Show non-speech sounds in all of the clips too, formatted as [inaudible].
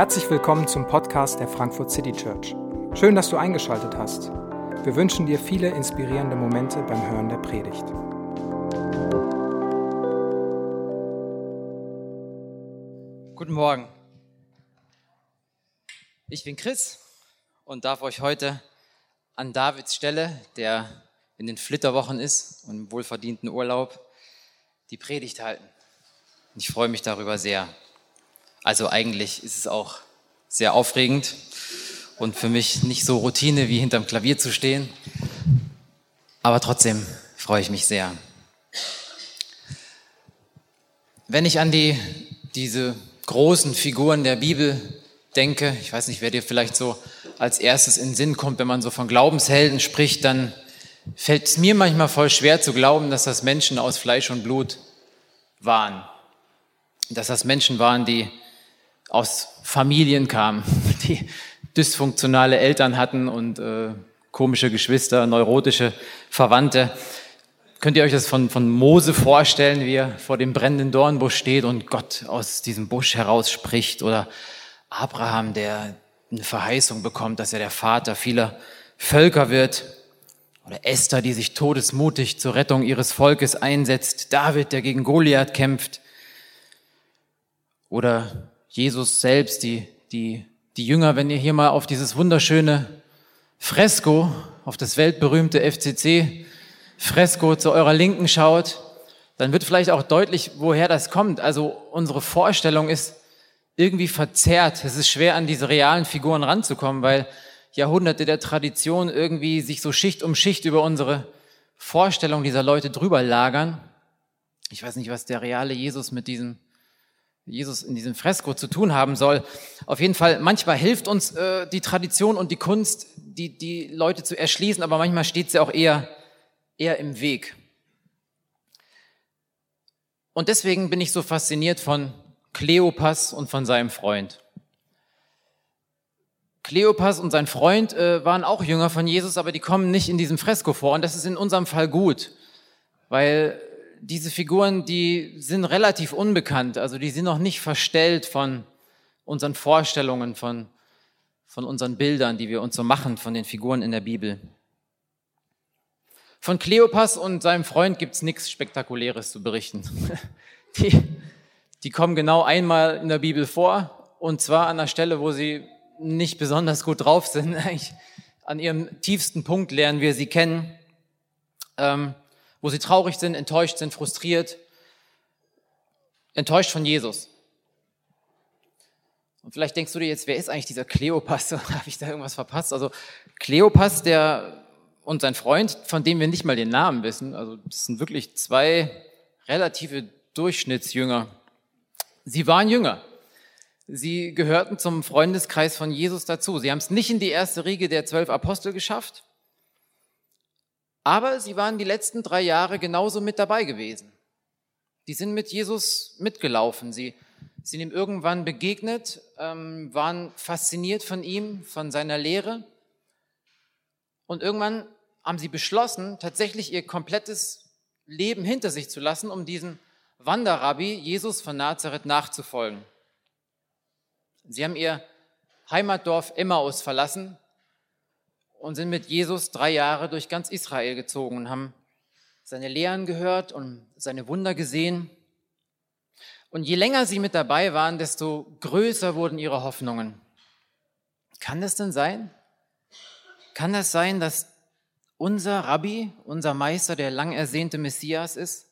Herzlich willkommen zum Podcast der Frankfurt City Church. Schön, dass du eingeschaltet hast. Wir wünschen dir viele inspirierende Momente beim Hören der Predigt. Guten Morgen. Ich bin Chris und darf euch heute an Davids Stelle, der in den Flitterwochen ist und im wohlverdienten Urlaub, die Predigt halten. Ich freue mich darüber sehr. Also eigentlich ist es auch sehr aufregend und für mich nicht so Routine wie hinterm Klavier zu stehen. Aber trotzdem freue ich mich sehr. Wenn ich an die, diese großen Figuren der Bibel denke, ich weiß nicht, wer dir vielleicht so als erstes in den Sinn kommt, wenn man so von Glaubenshelden spricht, dann fällt es mir manchmal voll schwer zu glauben, dass das Menschen aus Fleisch und Blut waren. Dass das Menschen waren, die aus Familien kamen, [laughs] die dysfunktionale Eltern hatten und äh, komische Geschwister, neurotische Verwandte. Könnt ihr euch das von, von Mose vorstellen, wie er vor dem brennenden Dornbusch steht und Gott aus diesem Busch heraus spricht? Oder Abraham, der eine Verheißung bekommt, dass er der Vater vieler Völker wird? Oder Esther, die sich todesmutig zur Rettung ihres Volkes einsetzt? David, der gegen Goliath kämpft? Oder Jesus selbst, die, die, die Jünger, wenn ihr hier mal auf dieses wunderschöne Fresko, auf das weltberühmte FCC Fresko zu eurer Linken schaut, dann wird vielleicht auch deutlich, woher das kommt. Also unsere Vorstellung ist irgendwie verzerrt. Es ist schwer, an diese realen Figuren ranzukommen, weil Jahrhunderte der Tradition irgendwie sich so Schicht um Schicht über unsere Vorstellung dieser Leute drüber lagern. Ich weiß nicht, was der reale Jesus mit diesem Jesus in diesem Fresko zu tun haben soll. Auf jeden Fall, manchmal hilft uns äh, die Tradition und die Kunst, die, die Leute zu erschließen, aber manchmal steht sie auch eher, eher im Weg. Und deswegen bin ich so fasziniert von Kleopas und von seinem Freund. Kleopas und sein Freund äh, waren auch Jünger von Jesus, aber die kommen nicht in diesem Fresko vor. Und das ist in unserem Fall gut, weil diese Figuren, die sind relativ unbekannt, also die sind noch nicht verstellt von unseren Vorstellungen, von, von unseren Bildern, die wir uns so machen von den Figuren in der Bibel. Von Kleopas und seinem Freund gibt's nichts Spektakuläres zu berichten. [laughs] Die, die kommen genau einmal in der Bibel vor und zwar an der Stelle, wo sie nicht besonders gut drauf sind. [laughs] An ihrem tiefsten Punkt lernen wir sie kennen. Ähm, wo sie traurig sind, enttäuscht sind, frustriert, enttäuscht von Jesus. Und vielleicht denkst du dir jetzt, wer ist eigentlich dieser Kleopas? [laughs] Habe ich da irgendwas verpasst? Also Kleopas, der und sein Freund, von dem wir nicht mal den Namen wissen, also das sind wirklich zwei relative Durchschnittsjünger. Sie waren Jünger. Sie gehörten zum Freundeskreis von Jesus dazu. Sie haben es nicht in die erste Riege der zwölf Apostel geschafft, aber sie waren die letzten drei Jahre genauso mit dabei gewesen. Die sind mit Jesus mitgelaufen. Sie sind ihm irgendwann begegnet, ähm, waren fasziniert von ihm, von seiner Lehre. Und irgendwann haben sie beschlossen, tatsächlich ihr komplettes Leben hinter sich zu lassen, um diesem Wanderrabbi Jesus von Nazareth nachzufolgen. Sie haben ihr Heimatdorf Emmaus verlassen, und sind mit Jesus drei Jahre durch ganz Israel gezogen und haben seine Lehren gehört und seine Wunder gesehen. Und je länger sie mit dabei waren, desto größer wurden ihre Hoffnungen. Kann das denn sein? Kann das sein, dass unser Rabbi, unser Meister, der lang ersehnte Messias ist?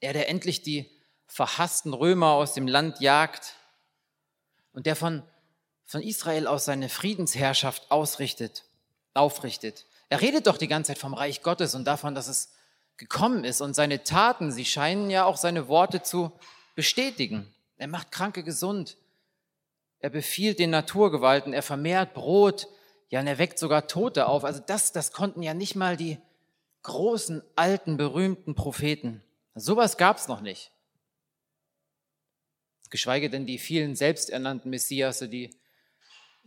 Er, der endlich die verhassten Römer aus dem Land jagt und der von von Israel aus seine Friedensherrschaft ausrichtet, aufrichtet. Er redet doch die ganze Zeit vom Reich Gottes und davon, dass es gekommen ist. Und seine Taten, sie scheinen ja auch seine Worte zu bestätigen. Er macht Kranke gesund. Er befiehlt den Naturgewalten. Er vermehrt Brot. Ja, und er weckt sogar Tote auf. Also das, das konnten ja nicht mal die großen, alten, berühmten Propheten. Sowas gab's noch nicht. Geschweige denn die vielen selbsternannten Messiasse, die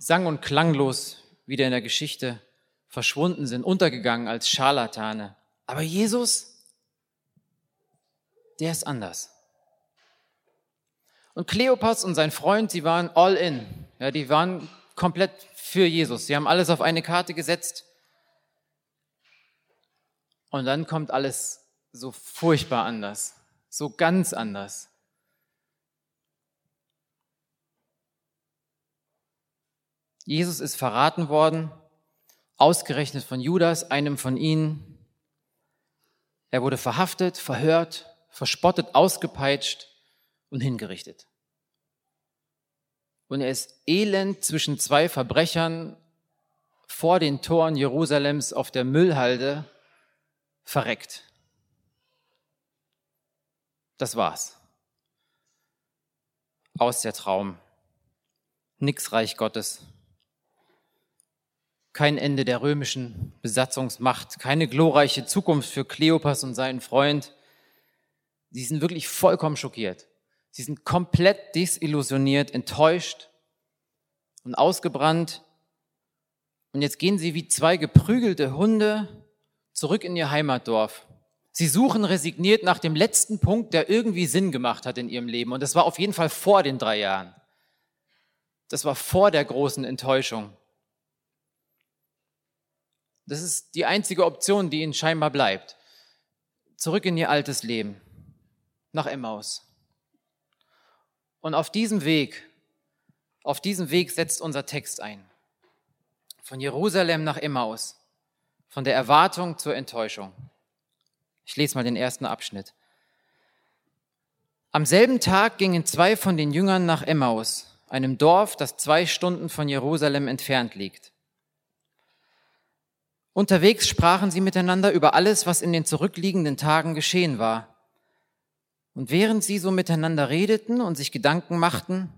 sang- und klanglos wieder in der Geschichte verschwunden sind, untergegangen als Scharlatane. Aber Jesus, der ist anders. Und Kleopas und sein Freund, sie waren all in. Ja, die waren komplett für Jesus. Sie haben alles auf eine Karte gesetzt. Und dann kommt alles so furchtbar anders, so ganz anders. Jesus ist verraten worden, ausgerechnet von Judas, einem von ihnen. Er wurde verhaftet, verhört, verspottet, ausgepeitscht und hingerichtet. Und er ist elend zwischen zwei Verbrechern vor den Toren Jerusalems auf der Müllhalde verreckt. Das war's. Aus der Traum. Nix Reich Gottes. Kein Ende der römischen Besatzungsmacht, keine glorreiche Zukunft für Kleopas und seinen Freund. Sie sind wirklich vollkommen schockiert. Sie sind komplett desillusioniert, enttäuscht und ausgebrannt. Und jetzt gehen sie wie zwei geprügelte Hunde zurück in ihr Heimatdorf. Sie suchen resigniert nach dem letzten Punkt, der irgendwie Sinn gemacht hat in ihrem Leben. Und das war auf jeden Fall vor den drei Jahren. Das war vor der großen Enttäuschung. Das ist die einzige Option, die ihnen scheinbar bleibt. Zurück in ihr altes Leben, nach Emmaus. Und auf diesem Weg, auf diesem Weg setzt unser Text ein. Von Jerusalem nach Emmaus, von der Erwartung zur Enttäuschung. Ich lese mal den ersten Abschnitt. Am selben Tag gingen zwei von den Jüngern nach Emmaus, einem Dorf, das zwei Stunden von Jerusalem entfernt liegt. Unterwegs sprachen sie miteinander über alles, was in den zurückliegenden Tagen geschehen war. Und während sie so miteinander redeten und sich Gedanken machten,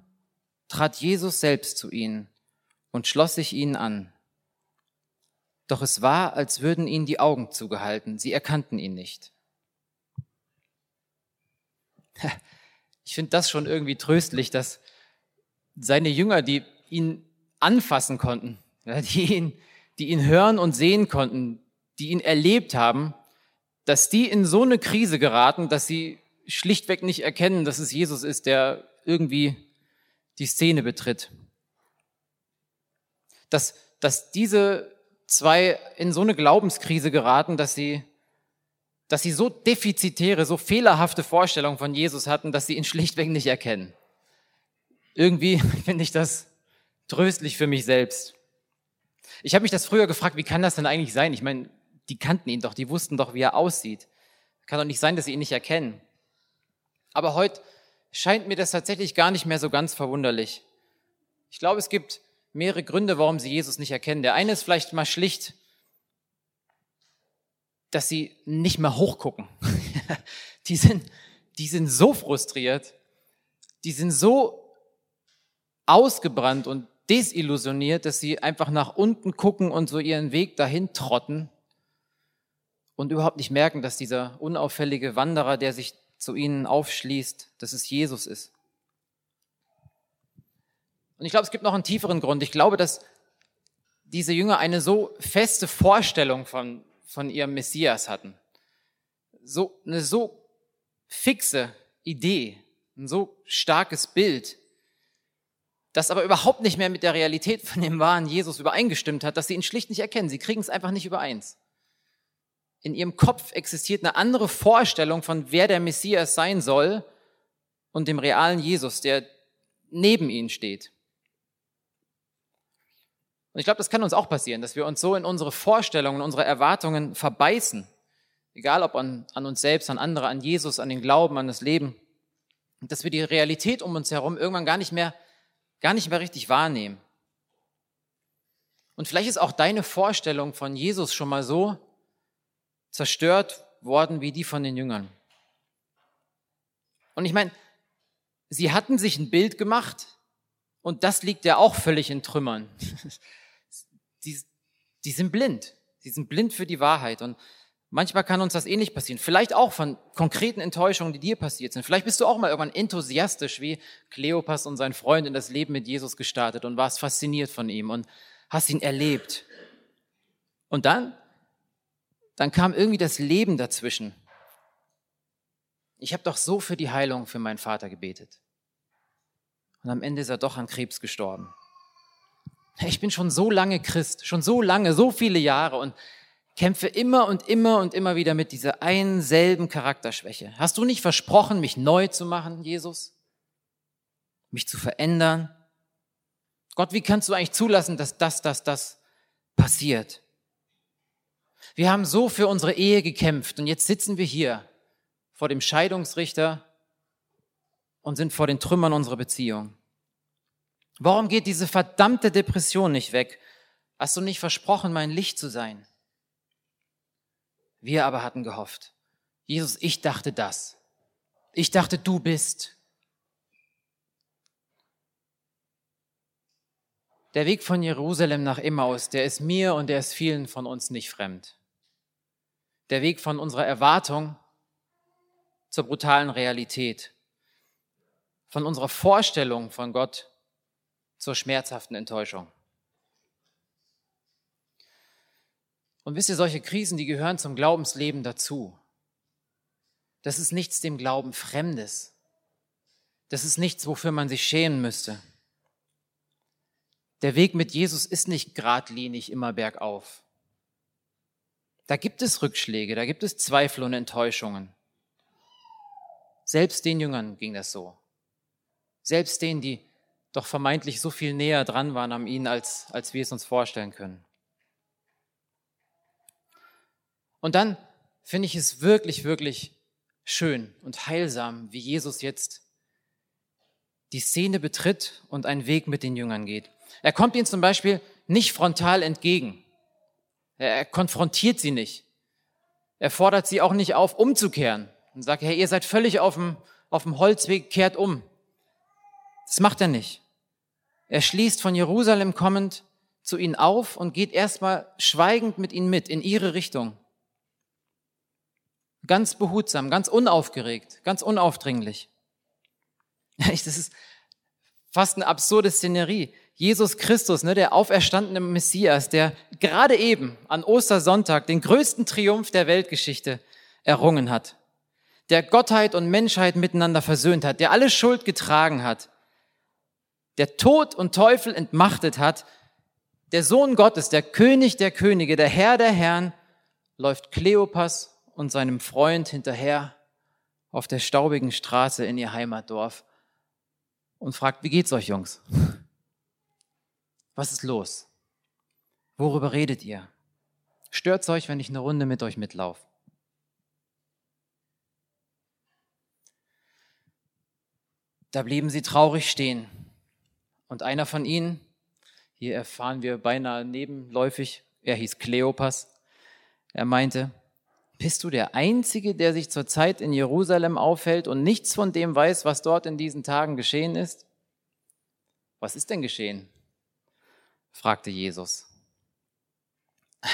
trat Jesus selbst zu ihnen und schloss sich ihnen an. Doch es war, als würden ihnen die Augen zugehalten, sie erkannten ihn nicht. [laughs] Ich finde das schon irgendwie tröstlich, dass seine Jünger, die ihn anfassen konnten, [laughs] die ihn, die ihn hören und sehen konnten, die ihn erlebt haben, dass die in so eine Krise geraten, dass sie schlichtweg nicht erkennen, dass es Jesus ist, der irgendwie die Szene betritt. Dass, dass diese zwei in so eine Glaubenskrise geraten, dass sie, dass sie so defizitäre, so fehlerhafte Vorstellungen von Jesus hatten, dass sie ihn schlichtweg nicht erkennen. Irgendwie [laughs] finde ich das tröstlich für mich selbst. Ich habe mich das früher gefragt, wie kann das denn eigentlich sein? Ich meine, die kannten ihn doch, die wussten doch, wie er aussieht. Kann doch nicht sein, dass sie ihn nicht erkennen. Aber heute scheint mir das tatsächlich gar nicht mehr so ganz verwunderlich. Ich glaube, es gibt mehrere Gründe, warum sie Jesus nicht erkennen. Der eine ist vielleicht mal schlicht, dass sie nicht mehr hochgucken. [laughs] die, sind, die sind so frustriert, die sind so ausgebrannt und desillusioniert, dass sie einfach nach unten gucken und so ihren Weg dahin trotten und überhaupt nicht merken, dass dieser unauffällige Wanderer, der sich zu ihnen aufschließt, dass es Jesus ist. Und ich glaube, es gibt noch einen tieferen Grund. Ich glaube, dass diese Jünger eine so feste Vorstellung von, von ihrem Messias hatten. So, eine so fixe Idee, ein so starkes Bild, das aber überhaupt nicht mehr mit der Realität von dem wahren Jesus übereingestimmt hat, dass sie ihn schlicht nicht erkennen. Sie kriegen es einfach nicht übereins in ihrem Kopf existiert eine andere Vorstellung von wer der Messias sein soll und dem realen Jesus, der neben ihnen steht. Und ich glaube, das kann uns auch passieren, dass wir uns so in unsere Vorstellungen, unsere Erwartungen verbeißen. Egal ob an, an uns selbst, an andere, an Jesus, an den Glauben, an das Leben. Dass wir die Realität um uns herum irgendwann gar nicht mehr, gar nicht mehr richtig wahrnehmen. Und vielleicht ist auch deine Vorstellung von Jesus schon mal so, zerstört worden wie die von den Jüngern. Und ich meine, sie hatten sich ein Bild gemacht und das liegt ja auch völlig in Trümmern. [laughs] die, die sind blind. Sie sind blind für die Wahrheit. Und manchmal kann uns das ähnlich eh passieren. Vielleicht auch von konkreten Enttäuschungen, die dir passiert sind. Vielleicht bist du auch mal irgendwann enthusiastisch wie Kleopas und sein Freund in das Leben mit Jesus gestartet und warst fasziniert von ihm und hast ihn erlebt. Und dann dann kam irgendwie das Leben dazwischen. Ich habe doch so für die Heilung für meinen Vater gebetet. Und am Ende ist er doch an Krebs gestorben. Ich bin schon so lange Christ, schon so lange, so viele Jahre und kämpfe immer und immer und immer wieder mit dieser einen selben Charakterschwäche. Hast du nicht versprochen, mich neu zu machen, Jesus? Mich zu verändern? Gott, wie kannst du eigentlich zulassen, dass das, das, das passiert? Wir haben so für unsere Ehe gekämpft und jetzt sitzen wir hier vor dem Scheidungsrichter und sind vor den Trümmern unserer Beziehung. Warum geht diese verdammte Depression nicht weg? Hast du nicht versprochen, mein Licht zu sein? Wir aber hatten gehofft. Jesus, ich dachte das. Ich dachte, du bist. Der Weg von Jerusalem nach Emmaus, der ist mir und der ist vielen von uns nicht fremd. Der Weg von unserer Erwartung zur brutalen Realität. Von unserer Vorstellung von Gott zur schmerzhaften Enttäuschung. Und wisst ihr, solche Krisen, die gehören zum Glaubensleben dazu. Das ist nichts dem Glauben Fremdes. Das ist nichts, wofür man sich schämen müsste. Der Weg mit Jesus ist nicht geradlinig immer bergauf. Da gibt es Rückschläge, da gibt es Zweifel und Enttäuschungen. Selbst den Jüngern ging das so. Selbst denen, die doch vermeintlich so viel näher dran waren an ihnen, als, als wir es uns vorstellen können. Und dann finde ich es wirklich, wirklich schön und heilsam, wie Jesus jetzt die Szene betritt und einen Weg mit den Jüngern geht. Er kommt ihnen zum Beispiel nicht frontal entgegen. Er konfrontiert sie nicht. Er fordert sie auch nicht auf, umzukehren und sagt, hey, ihr seid völlig auf dem, auf dem Holzweg, kehrt um. Das macht er nicht. Er schließt von Jerusalem kommend zu ihnen auf und geht erstmal schweigend mit ihnen mit in ihre Richtung. Ganz behutsam, ganz unaufgeregt, ganz unaufdringlich. [laughs] Das ist fast eine absurde Szenerie. Jesus Christus, ne, der auferstandene Messias, der gerade eben an Ostersonntag den größten Triumph der Weltgeschichte errungen hat, der Gottheit und Menschheit miteinander versöhnt hat, der alle Schuld getragen hat, der Tod und Teufel entmachtet hat, der Sohn Gottes, der König der Könige, der Herr der Herren, läuft Kleopas und seinem Freund hinterher auf der staubigen Straße in ihr Heimatdorf und fragt, wie geht's euch Jungs? Was ist los? Worüber redet ihr? Stört's euch, wenn ich eine Runde mit euch mitlaufe? Da blieben sie traurig stehen. Und einer von ihnen, hier erfahren wir beinahe nebenläufig, er hieß Kleopas, er meinte, bist du der Einzige, der sich zurzeit in Jerusalem aufhält und nichts von dem weiß, was dort in diesen Tagen geschehen ist? Was ist denn geschehen? fragte Jesus. [laughs]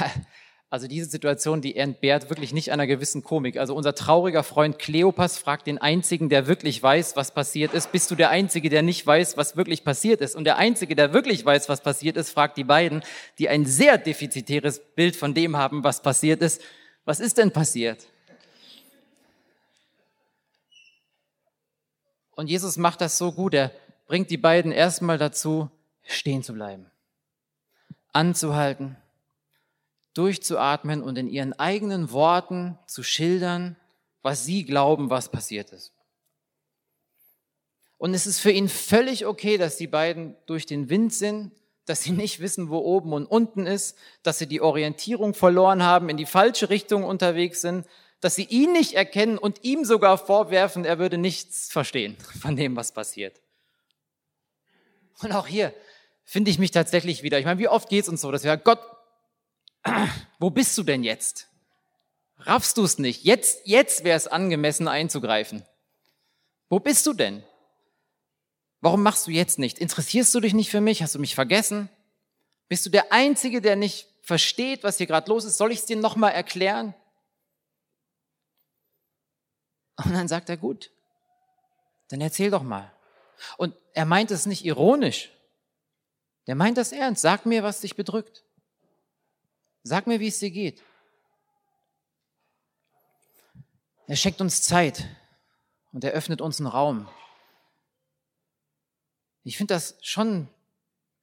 Also diese Situation, die entbehrt wirklich nicht einer gewissen Komik. Also unser trauriger Freund Kleopas fragt den Einzigen, der wirklich weiß, was passiert ist, bist du der Einzige, der nicht weiß, was wirklich passiert ist? Und der Einzige, der wirklich weiß, was passiert ist, fragt die beiden, die ein sehr defizitäres Bild von dem haben, was passiert ist, was ist denn passiert? Und Jesus macht das so gut, er bringt die beiden erstmal dazu, stehen zu bleiben, anzuhalten, durchzuatmen und in ihren eigenen Worten zu schildern, was sie glauben, was passiert ist. Und es ist für ihn völlig okay, dass die beiden durch den Wind sind, dass sie nicht wissen, wo oben und unten ist, dass sie die Orientierung verloren haben, in die falsche Richtung unterwegs sind, dass sie ihn nicht erkennen und ihm sogar vorwerfen, er würde nichts verstehen von dem, was passiert. Und auch hier finde ich mich tatsächlich wieder. Ich meine, wie oft geht es uns so, dass wir sagen, Gott, wo bist du denn jetzt? Raffst du es nicht? Jetzt, jetzt wäre es angemessen einzugreifen. Wo bist du denn? Warum machst du jetzt nicht? Interessierst du dich nicht für mich? Hast du mich vergessen? Bist du der Einzige, der nicht versteht, was hier gerade los ist? Soll ich es dir nochmal erklären? Und dann sagt er, gut, dann erzähl doch mal. Und er meint es nicht ironisch. Der meint das ernst. Sag mir, was dich bedrückt. Sag mir, wie es dir geht. Er schenkt uns Zeit und er öffnet uns einen Raum. Ich finde das schon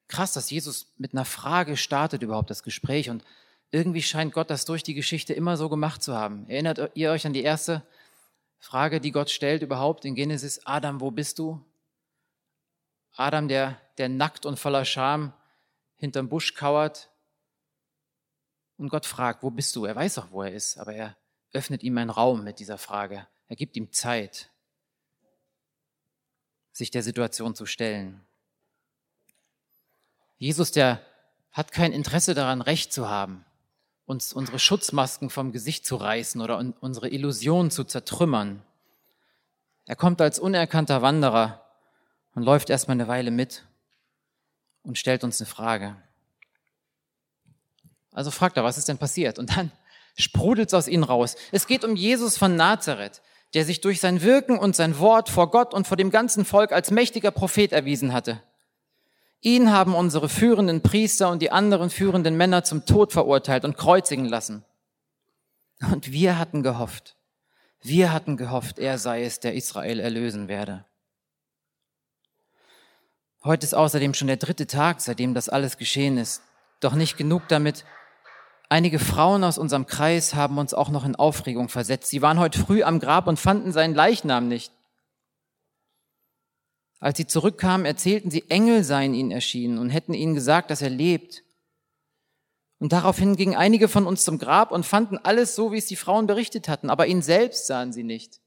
krass, dass Jesus mit einer Frage startet überhaupt das Gespräch und irgendwie scheint Gott das durch die Geschichte immer so gemacht zu haben. Erinnert ihr euch an die erste Frage, die Gott stellt überhaupt in Genesis? Adam, wo bist du? Adam, der, der nackt und voller Scham hinterm Busch kauert. Und Gott fragt, wo bist du? Er weiß auch, wo er ist, aber er öffnet ihm einen Raum mit dieser Frage. Er gibt ihm Zeit, sich der Situation zu stellen. Jesus, der hat kein Interesse daran, Recht zu haben, uns unsere Schutzmasken vom Gesicht zu reißen oder unsere Illusionen zu zertrümmern. Er kommt als unerkannter Wanderer und läuft erstmal eine Weile mit und stellt uns eine Frage. Also fragt er, was ist denn passiert? Und dann [laughs] sprudelt es aus ihnen raus. Es geht um Jesus von Nazareth, der sich durch sein Wirken und sein Wort vor Gott und vor dem ganzen Volk als mächtiger Prophet erwiesen hatte. Ihn haben unsere führenden Priester und die anderen führenden Männer zum Tod verurteilt und kreuzigen lassen. Und wir hatten gehofft, wir hatten gehofft, er sei es, der Israel erlösen werde. Heute ist außerdem schon der dritte Tag, seitdem das alles geschehen ist. Doch nicht genug damit. Einige Frauen aus unserem Kreis haben uns auch noch in Aufregung versetzt. Sie waren heute früh am Grab und fanden seinen Leichnam nicht. Als sie zurückkamen, erzählten sie, Engel seien ihnen erschienen und hätten ihnen gesagt, dass er lebt. Und daraufhin gingen einige von uns zum Grab und fanden alles so, wie es die Frauen berichtet hatten, aber ihn selbst sahen sie nicht.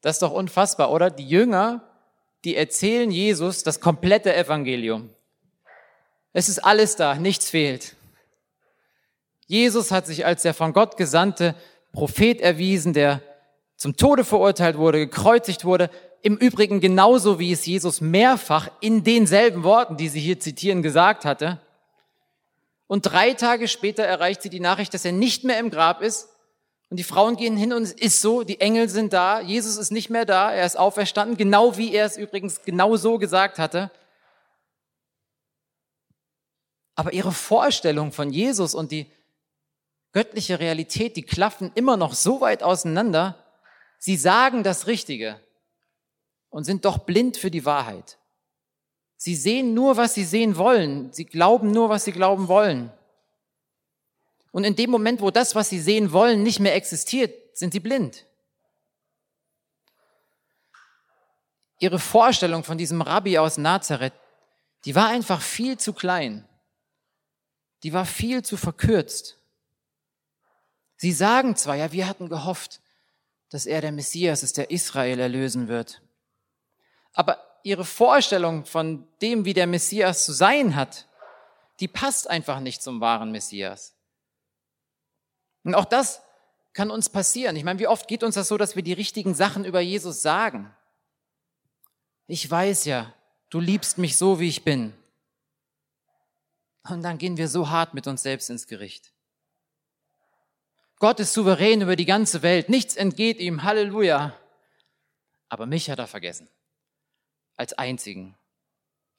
Das ist doch unfassbar, oder? Die Jünger die erzählen Jesus das komplette Evangelium. Es ist alles da, nichts fehlt. Jesus hat sich als der von Gott gesandte Prophet erwiesen, der zum Tode verurteilt wurde, gekreuzigt wurde. Im Übrigen genauso, wie es Jesus mehrfach in denselben Worten, die sie hier zitieren, gesagt hatte. Und drei Tage später erreicht sie die Nachricht, dass er nicht mehr im Grab ist, und die Frauen gehen hin und es ist so, die Engel sind da, Jesus ist nicht mehr da, er ist auferstanden, genau wie er es übrigens genau so gesagt hatte. Aber ihre Vorstellung von Jesus und die göttliche Realität, die klaffen immer noch so weit auseinander, sie sagen das Richtige und sind doch blind für die Wahrheit. Sie sehen nur, was sie sehen wollen. Sie glauben nur, was sie glauben wollen. Und in dem Moment, wo das, was sie sehen wollen, nicht mehr existiert, sind sie blind. Ihre Vorstellung von diesem Rabbi aus Nazareth, die war einfach viel zu klein. Die war viel zu verkürzt. Sie sagen zwar, ja, wir hatten gehofft, dass er der Messias ist, der Israel erlösen wird. Aber ihre Vorstellung von dem, wie der Messias zu sein hat, die passt einfach nicht zum wahren Messias. Und auch das kann uns passieren. Ich meine, wie oft geht uns das so, dass wir die richtigen Sachen über Jesus sagen? Ich weiß ja, du liebst mich so, wie ich bin. Und dann gehen wir so hart mit uns selbst ins Gericht. Gott ist souverän über die ganze Welt, nichts entgeht ihm, Halleluja. Aber mich hat er vergessen. Als einzigen.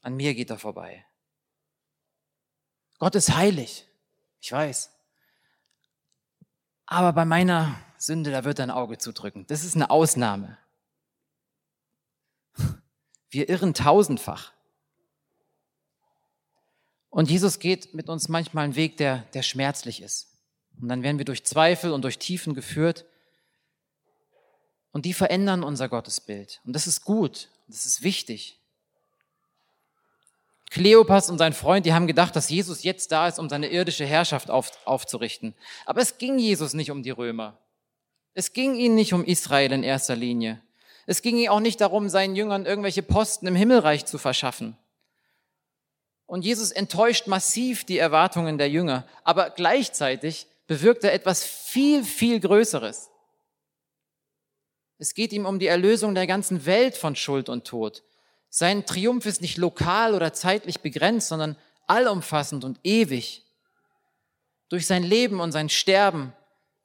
An mir geht er vorbei. Gott ist heilig. Ich weiß. Aber bei meiner Sünde, da wird er ein Auge zudrücken. Das ist eine Ausnahme. Wir irren tausendfach. Und Jesus geht mit uns manchmal einen Weg, der, der schmerzlich ist. Und dann werden wir durch Zweifel und durch Tiefen geführt. Und die verändern unser Gottesbild. Und das ist gut. Das ist wichtig. Kleopas und sein Freund, die haben gedacht, dass Jesus jetzt da ist, um seine irdische Herrschaft auf, aufzurichten. Aber es ging Jesus nicht um die Römer. Es ging ihn nicht um Israel in erster Linie. Es ging ihm auch nicht darum, seinen Jüngern irgendwelche Posten im Himmelreich zu verschaffen. Und Jesus enttäuscht massiv die Erwartungen der Jünger, aber gleichzeitig bewirkt er etwas viel, viel Größeres. Es geht ihm um die Erlösung der ganzen Welt von Schuld und Tod. Sein Triumph ist nicht lokal oder zeitlich begrenzt, sondern allumfassend und ewig. Durch sein Leben und sein Sterben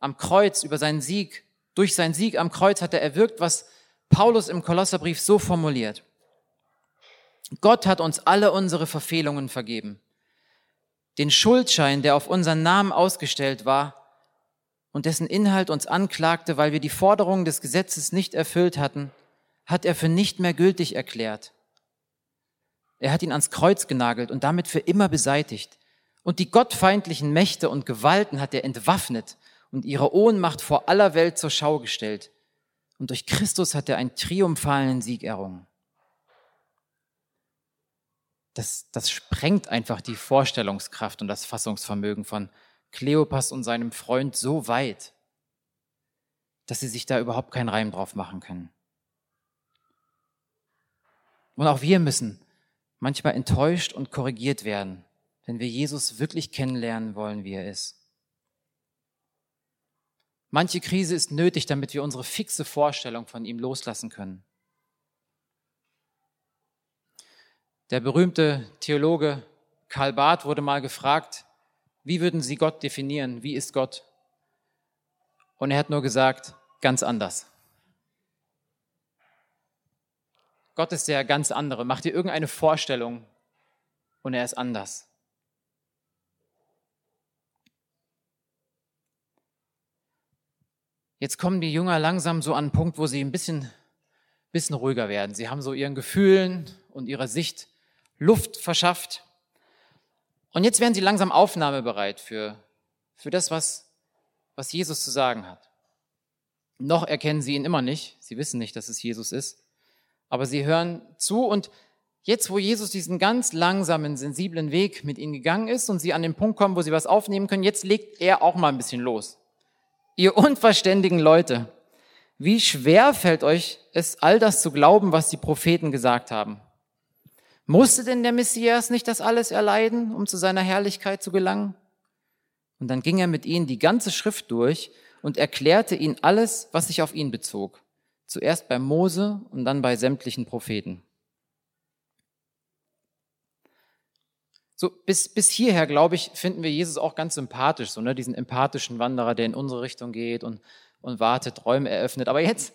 am Kreuz, über seinen Sieg, durch seinen Sieg am Kreuz hat er erwirkt, was Paulus im Kolosserbrief so formuliert. Gott hat uns alle unsere Verfehlungen vergeben. Den Schuldschein, der auf unseren Namen ausgestellt war und dessen Inhalt uns anklagte, weil wir die Forderungen des Gesetzes nicht erfüllt hatten, hat er für nicht mehr gültig erklärt. Er hat ihn ans Kreuz genagelt und damit für immer beseitigt. Und die gottfeindlichen Mächte und Gewalten hat er entwaffnet und ihre Ohnmacht vor aller Welt zur Schau gestellt. Und durch Christus hat er einen triumphalen Sieg errungen. Das, das sprengt einfach die Vorstellungskraft und das Fassungsvermögen von Kleopas und seinem Freund so weit, dass sie sich da überhaupt keinen Reim drauf machen können. Und auch wir müssen manchmal enttäuscht und korrigiert werden, wenn wir Jesus wirklich kennenlernen wollen, wie er ist. Manche Krise ist nötig, damit wir unsere fixe Vorstellung von ihm loslassen können. Der berühmte Theologe Karl Barth wurde mal gefragt, wie würden Sie Gott definieren? Wie ist Gott? Und er hat nur gesagt, ganz anders. Gott ist der ganz andere. Mach dir irgendeine Vorstellung und er ist anders. Jetzt kommen die Jünger langsam so an einen Punkt, wo sie ein bisschen, bisschen ruhiger werden. Sie haben so ihren Gefühlen und ihrer Sicht Luft verschafft. Und jetzt werden sie langsam aufnahmebereit für, für das, was, was Jesus zu sagen hat. Noch erkennen sie ihn immer nicht. Sie wissen nicht, dass es Jesus ist. Aber sie hören zu und jetzt, wo Jesus diesen ganz langsamen, sensiblen Weg mit ihnen gegangen ist und sie an den Punkt kommen, wo sie was aufnehmen können, jetzt legt er auch mal ein bisschen los. Ihr unverständigen Leute, wie schwer fällt euch es, all das zu glauben, was die Propheten gesagt haben? Musste denn der Messias nicht das alles erleiden, um zu seiner Herrlichkeit zu gelangen? Und dann ging er mit ihnen die ganze Schrift durch und erklärte ihnen alles, was sich auf ihn bezog. Zuerst bei Mose und dann bei sämtlichen Propheten. So, bis, bis hierher, glaube ich, finden wir Jesus auch ganz sympathisch, so, ne, diesen empathischen Wanderer, der in unsere Richtung geht und, und wartet, Räume eröffnet. Aber jetzt,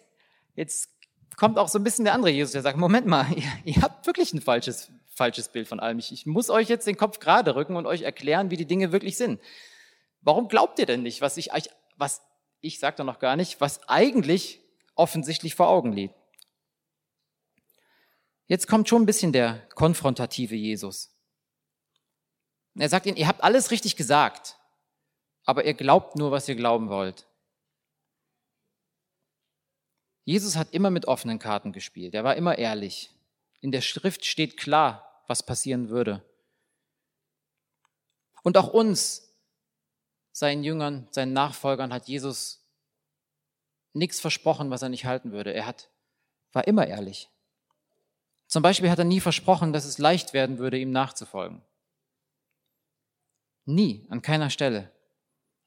jetzt kommt auch so ein bisschen der andere Jesus, der sagt, Moment mal, [laughs] ihr, ihr habt wirklich ein falsches, falsches Bild von allem. Ich, ich muss euch jetzt den Kopf gerade rücken und euch erklären, wie die Dinge wirklich sind. Warum glaubt ihr denn nicht, was ich euch, was ich sage da noch gar nicht, was eigentlich offensichtlich vor Augen liegt. Jetzt kommt schon ein bisschen der konfrontative Jesus. Er sagt ihnen, ihr habt alles richtig gesagt, aber ihr glaubt nur, was ihr glauben wollt. Jesus hat immer mit offenen Karten gespielt. Er war immer ehrlich. In der Schrift steht klar, was passieren würde. Und auch uns, seinen Jüngern, seinen Nachfolgern, hat Jesus nichts versprochen, was er nicht halten würde. Er hat, war immer ehrlich. Zum Beispiel hat er nie versprochen, dass es leicht werden würde, ihm nachzufolgen. Nie, an keiner Stelle.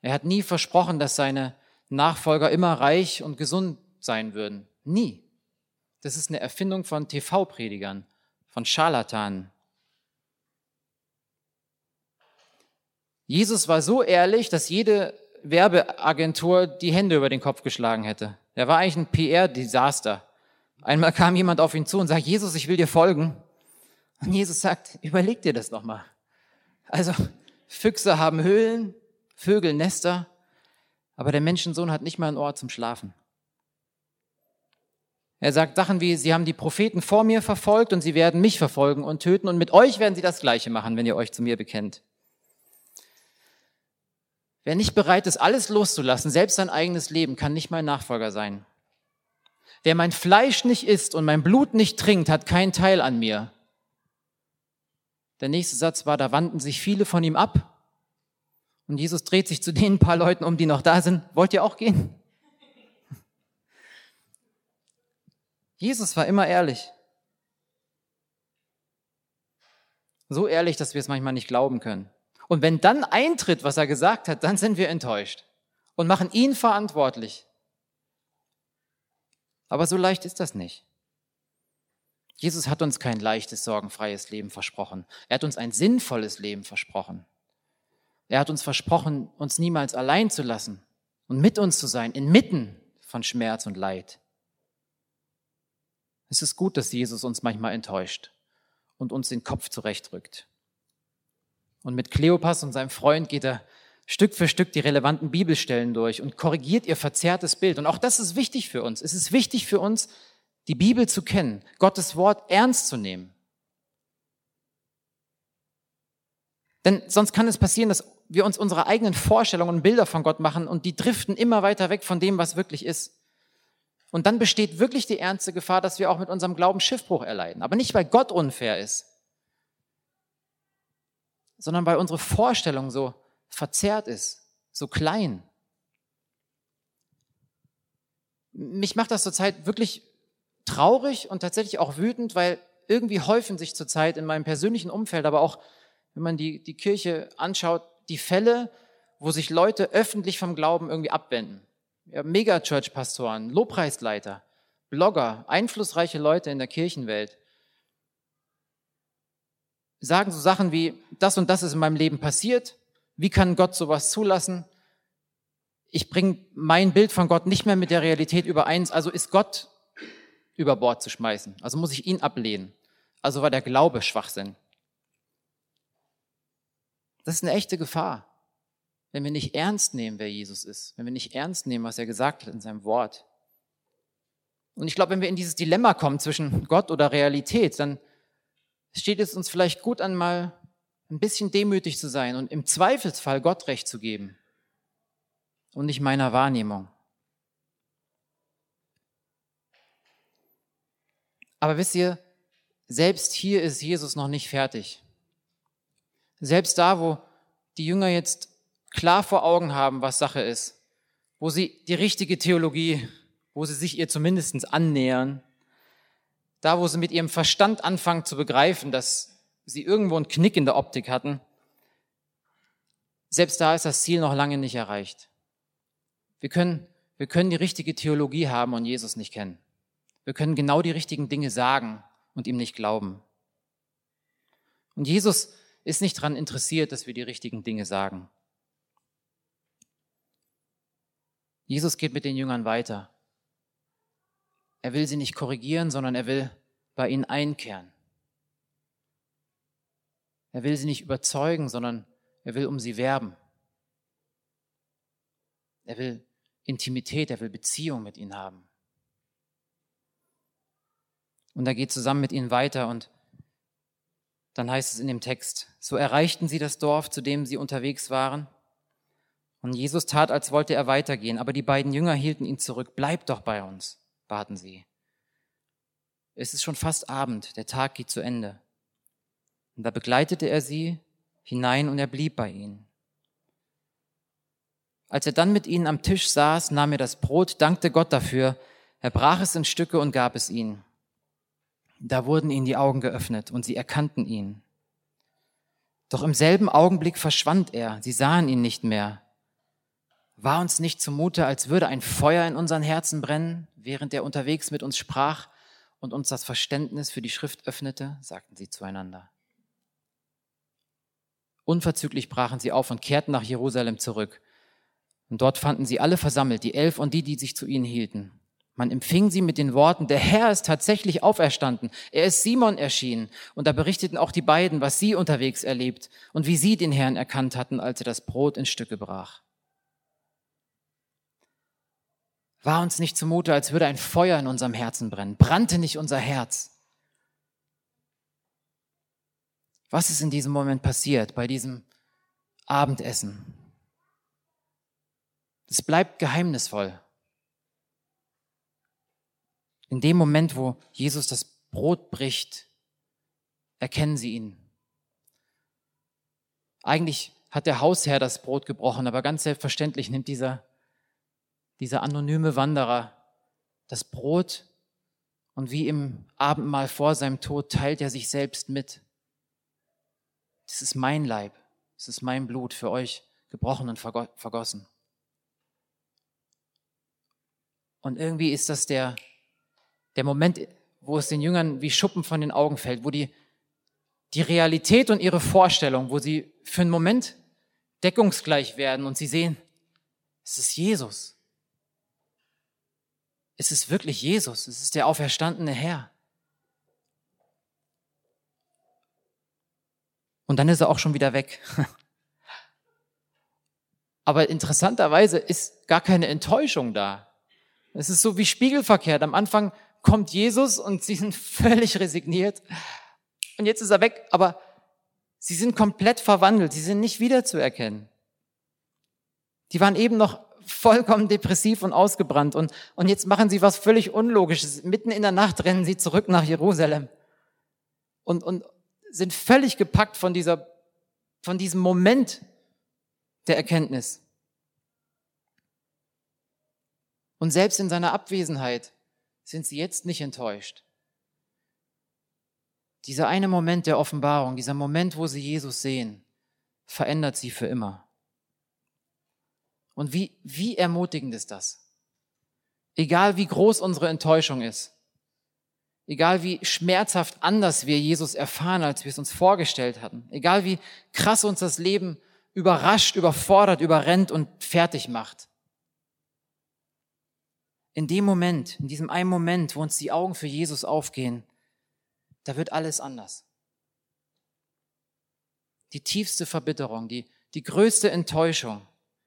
Er hat nie versprochen, dass seine Nachfolger immer reich und gesund sein würden. Nie. Das ist eine Erfindung von TV-Predigern, von Scharlatanen. Jesus war so ehrlich, dass jede Werbeagentur die Hände über den Kopf geschlagen hätte. Der war eigentlich ein PR-Desaster. Einmal kam jemand auf ihn zu und sagt, Jesus, ich will dir folgen. Und Jesus sagt, überleg dir das nochmal. Also, Füchse haben Höhlen, Vögel Nester, aber der Menschensohn hat nicht mal einen Ort zum Schlafen. Er sagt Sachen wie, sie haben die Propheten vor mir verfolgt und sie werden mich verfolgen und töten und mit euch werden sie das Gleiche machen, wenn ihr euch zu mir bekennt. Wer nicht bereit ist, alles loszulassen, selbst sein eigenes Leben, kann nicht mein Nachfolger sein. Wer mein Fleisch nicht isst und mein Blut nicht trinkt, hat keinen Teil an mir. Der nächste Satz war, da wandten sich viele von ihm ab. Und Jesus dreht sich zu den paar Leuten um, die noch da sind. Wollt ihr auch gehen? Jesus war immer ehrlich. So ehrlich, dass wir es manchmal nicht glauben können. Und wenn dann eintritt, was er gesagt hat, dann sind wir enttäuscht und machen ihn verantwortlich. Aber so leicht ist das nicht. Jesus hat uns kein leichtes, sorgenfreies Leben versprochen. Er hat uns ein sinnvolles Leben versprochen. Er hat uns versprochen, uns niemals allein zu lassen und mit uns zu sein, inmitten von Schmerz und Leid. Es ist gut, dass Jesus uns manchmal enttäuscht und uns den Kopf zurechtrückt. Und mit Kleopas und seinem Freund geht er Stück für Stück die relevanten Bibelstellen durch und korrigiert ihr verzerrtes Bild. Und auch das ist wichtig für uns. Es ist wichtig für uns, die Bibel zu kennen, Gottes Wort ernst zu nehmen. Denn sonst kann es passieren, dass wir uns unsere eigenen Vorstellungen und Bilder von Gott machen und die driften immer weiter weg von dem, was wirklich ist. Und dann besteht wirklich die ernste Gefahr, dass wir auch mit unserem Glauben Schiffbruch erleiden. Aber nicht, weil Gott unfair ist, sondern weil unsere Vorstellung so verzerrt ist, so klein. Mich macht das zurzeit wirklich traurig und tatsächlich auch wütend, weil irgendwie häufen sich zurzeit in meinem persönlichen Umfeld, aber auch wenn man die, die Kirche anschaut, die Fälle, wo sich Leute öffentlich vom Glauben irgendwie abwenden. Megachurch-Pastoren, Lobpreisleiter, Blogger, einflussreiche Leute in der Kirchenwelt sagen so Sachen wie, das und das ist in meinem Leben passiert, wie kann Gott sowas zulassen? Ich bringe mein Bild von Gott nicht mehr mit der Realität überein, also ist Gott über Bord zu schmeißen, also muss ich ihn ablehnen. Also war der Glaube Schwachsinn. Das ist eine echte Gefahr, wenn wir nicht ernst nehmen, wer Jesus ist, wenn wir nicht ernst nehmen, was er gesagt hat in seinem Wort. Und ich glaube, wenn wir in dieses Dilemma kommen zwischen Gott oder Realität, dann steht es uns vielleicht gut an, mal ein bisschen demütig zu sein und im Zweifelsfall Gott recht zu geben und nicht meiner Wahrnehmung. Aber wisst ihr, selbst hier ist Jesus noch nicht fertig. Selbst da, wo die Jünger jetzt klar vor Augen haben, was Sache ist, wo sie die richtige Theologie, wo sie sich ihr zumindest annähern, da, wo sie mit ihrem Verstand anfangen zu begreifen, dass sie irgendwo einen Knick in der Optik hatten, selbst da ist das Ziel noch lange nicht erreicht. Wir können, wir können die richtige Theologie haben und Jesus nicht kennen. Wir können genau die richtigen Dinge sagen und ihm nicht glauben. Und Jesus ist nicht daran interessiert, dass wir die richtigen Dinge sagen. Jesus geht mit den Jüngern weiter. Er will sie nicht korrigieren, sondern er will bei ihnen einkehren. Er will sie nicht überzeugen, sondern er will um sie werben. Er will Intimität, er will Beziehung mit ihnen haben. Und er geht zusammen mit ihnen weiter und dann heißt es in dem Text, so erreichten sie das Dorf, zu dem sie unterwegs waren. Und Jesus tat, als wollte er weitergehen, aber die beiden Jünger hielten ihn zurück. Bleib doch bei uns, baten sie. Es ist schon fast Abend, der Tag geht zu Ende. Und da begleitete er sie hinein und er blieb bei ihnen. Als er dann mit ihnen am Tisch saß, nahm er das Brot, dankte Gott dafür, er brach es in Stücke und gab es ihnen. Da wurden ihnen die Augen geöffnet und sie erkannten ihn. Doch im selben Augenblick verschwand er, sie sahen ihn nicht mehr. War uns nicht zumute, als würde ein Feuer in unseren Herzen brennen, während er unterwegs mit uns sprach und uns das Verständnis für die Schrift öffnete, sagten sie zueinander. Unverzüglich brachen sie auf und kehrten nach Jerusalem zurück. Und dort fanden sie alle versammelt, die Elf und die, die sich zu ihnen hielten. Man empfing sie mit den Worten, der Herr ist tatsächlich auferstanden. Er ist Simon erschienen. Und da berichteten auch die beiden, was sie unterwegs erlebt und wie sie den Herrn erkannt hatten, als er das Brot in Stücke brach. War uns nicht zumute, als würde ein Feuer in unserem Herzen brennen? Brannte nicht unser Herz? Was ist in diesem Moment passiert, bei diesem Abendessen? Es bleibt geheimnisvoll. In dem Moment, wo Jesus das Brot bricht, erkennen sie ihn. Eigentlich hat der Hausherr das Brot gebrochen, aber ganz selbstverständlich nimmt dieser, dieser anonyme Wanderer das Brot und wie im Abendmahl vor seinem Tod teilt er sich selbst mit. Das ist mein Leib, das ist mein Blut für euch gebrochen und vergossen. Und irgendwie ist das der, der Moment, wo es den Jüngern wie Schuppen von den Augen fällt, wo die, die Realität und ihre Vorstellung, wo sie für einen Moment deckungsgleich werden und sie sehen, es ist Jesus. Es ist wirklich Jesus. Es ist der auferstandene Herr. Und dann ist er auch schon wieder weg. [laughs] Aber interessanterweise ist gar keine Enttäuschung da. Es ist so wie spiegelverkehrt. Am Anfang kommt Jesus und sie sind [laughs] völlig resigniert. Und jetzt ist er weg, aber sie sind komplett verwandelt, sie sind nicht wiederzuerkennen. Die waren eben noch vollkommen depressiv und ausgebrannt und, und jetzt machen sie was völlig Unlogisches. Mitten in der Nacht rennen sie zurück nach Jerusalem und, und sind völlig gepackt von dieser, von diesem Moment der Erkenntnis. Und selbst in seiner Abwesenheit sind sie jetzt nicht enttäuscht. Dieser eine Moment der Offenbarung, dieser Moment, wo sie Jesus sehen, verändert sie für immer. Und wie, wie ermutigend ist das? Egal wie groß unsere Enttäuschung ist, egal wie schmerzhaft anders wir Jesus erfahren, als wir es uns vorgestellt hatten, egal wie krass uns das Leben überrascht, überfordert, überrennt und fertig macht. In dem Moment, in diesem einen Moment, wo uns die Augen für Jesus aufgehen, da wird alles anders. Die tiefste Verbitterung, die, die größte Enttäuschung,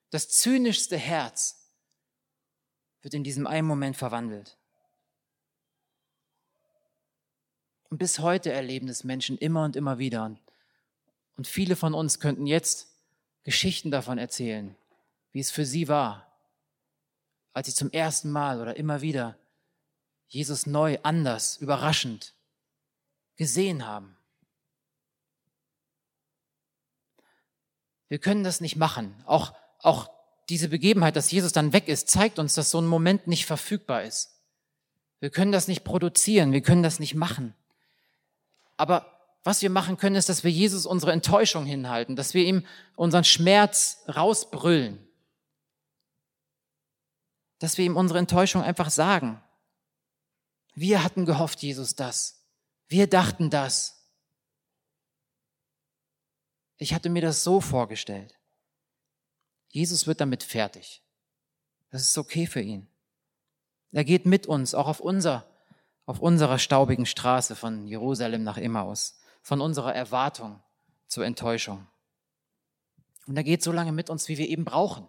das zynischste Herz wird in diesem einen Moment verwandelt. Und bis heute erleben das Menschen immer und immer wieder. Und viele von uns könnten jetzt Geschichten davon erzählen, wie es für sie war, als sie zum ersten Mal oder immer wieder Jesus neu, anders, überraschend gesehen haben. Wir können das nicht machen. Auch, auch diese Begebenheit, dass Jesus dann weg ist, zeigt uns, dass so ein Moment nicht verfügbar ist. Wir können das nicht produzieren, wir können das nicht machen. Aber was wir machen können, ist, dass wir Jesus unsere Enttäuschung hinhalten, dass wir ihm unseren Schmerz rausbrüllen, dass wir ihm unsere Enttäuschung einfach sagen. Wir hatten gehofft, Jesus, das. Wir dachten das. Ich hatte mir das so vorgestellt. Jesus wird damit fertig. Das ist okay für ihn. Er geht mit uns, auch auf unser, auf unserer staubigen Straße von Jerusalem nach Emmaus, von unserer Erwartung zur Enttäuschung. Und er geht so lange mit uns, wie wir eben brauchen.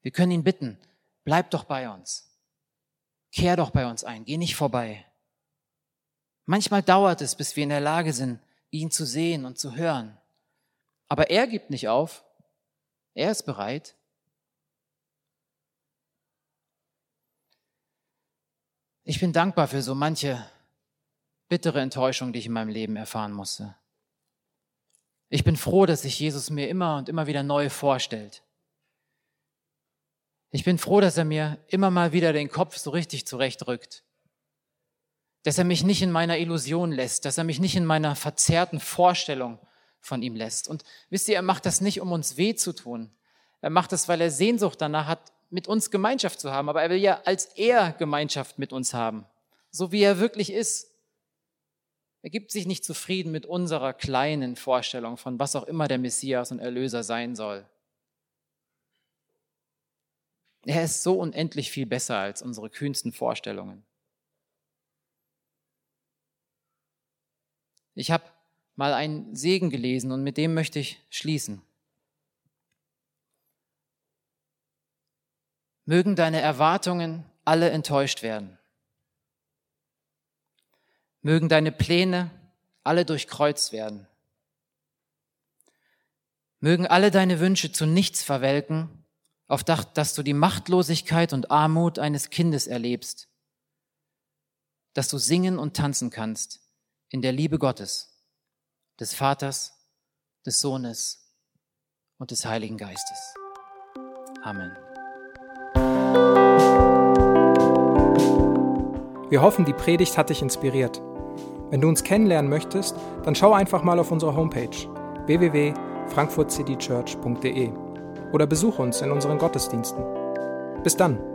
Wir können ihn bitten, bleib doch bei uns. Kehr doch bei uns ein, geh nicht vorbei. Manchmal dauert es, bis wir in der Lage sind, ihn zu sehen und zu hören. Aber er gibt nicht auf. Er ist bereit. Ich bin dankbar für so manche bittere Enttäuschung, die ich in meinem Leben erfahren musste. Ich bin froh, dass sich Jesus mir immer und immer wieder neu vorstellt. Ich bin froh, dass er mir immer mal wieder den Kopf so richtig zurechtrückt dass er mich nicht in meiner Illusion lässt, dass er mich nicht in meiner verzerrten Vorstellung von ihm lässt. Und wisst ihr, er macht das nicht, um uns weh zu tun. Er macht das, weil er Sehnsucht danach hat, mit uns Gemeinschaft zu haben. Aber er will ja als er Gemeinschaft mit uns haben, so wie er wirklich ist. Er gibt sich nicht zufrieden mit unserer kleinen Vorstellung von was auch immer der Messias und Erlöser sein soll. Er ist so unendlich viel besser als unsere kühnsten Vorstellungen. Ich habe mal einen Segen gelesen und mit dem möchte ich schließen. Mögen deine Erwartungen alle enttäuscht werden. Mögen deine Pläne alle durchkreuzt werden. Mögen alle deine Wünsche zu nichts verwelken, auf dass du die Machtlosigkeit und Armut eines Kindes erlebst, dass du singen und tanzen kannst in der Liebe Gottes, des Vaters, des Sohnes und des Heiligen Geistes. Amen. Wir hoffen, die Predigt hat dich inspiriert. Wenn du uns kennenlernen möchtest, dann schau einfach mal auf unsere Homepage www.frankfurtcitychurch.de oder besuche uns in unseren Gottesdiensten. Bis dann!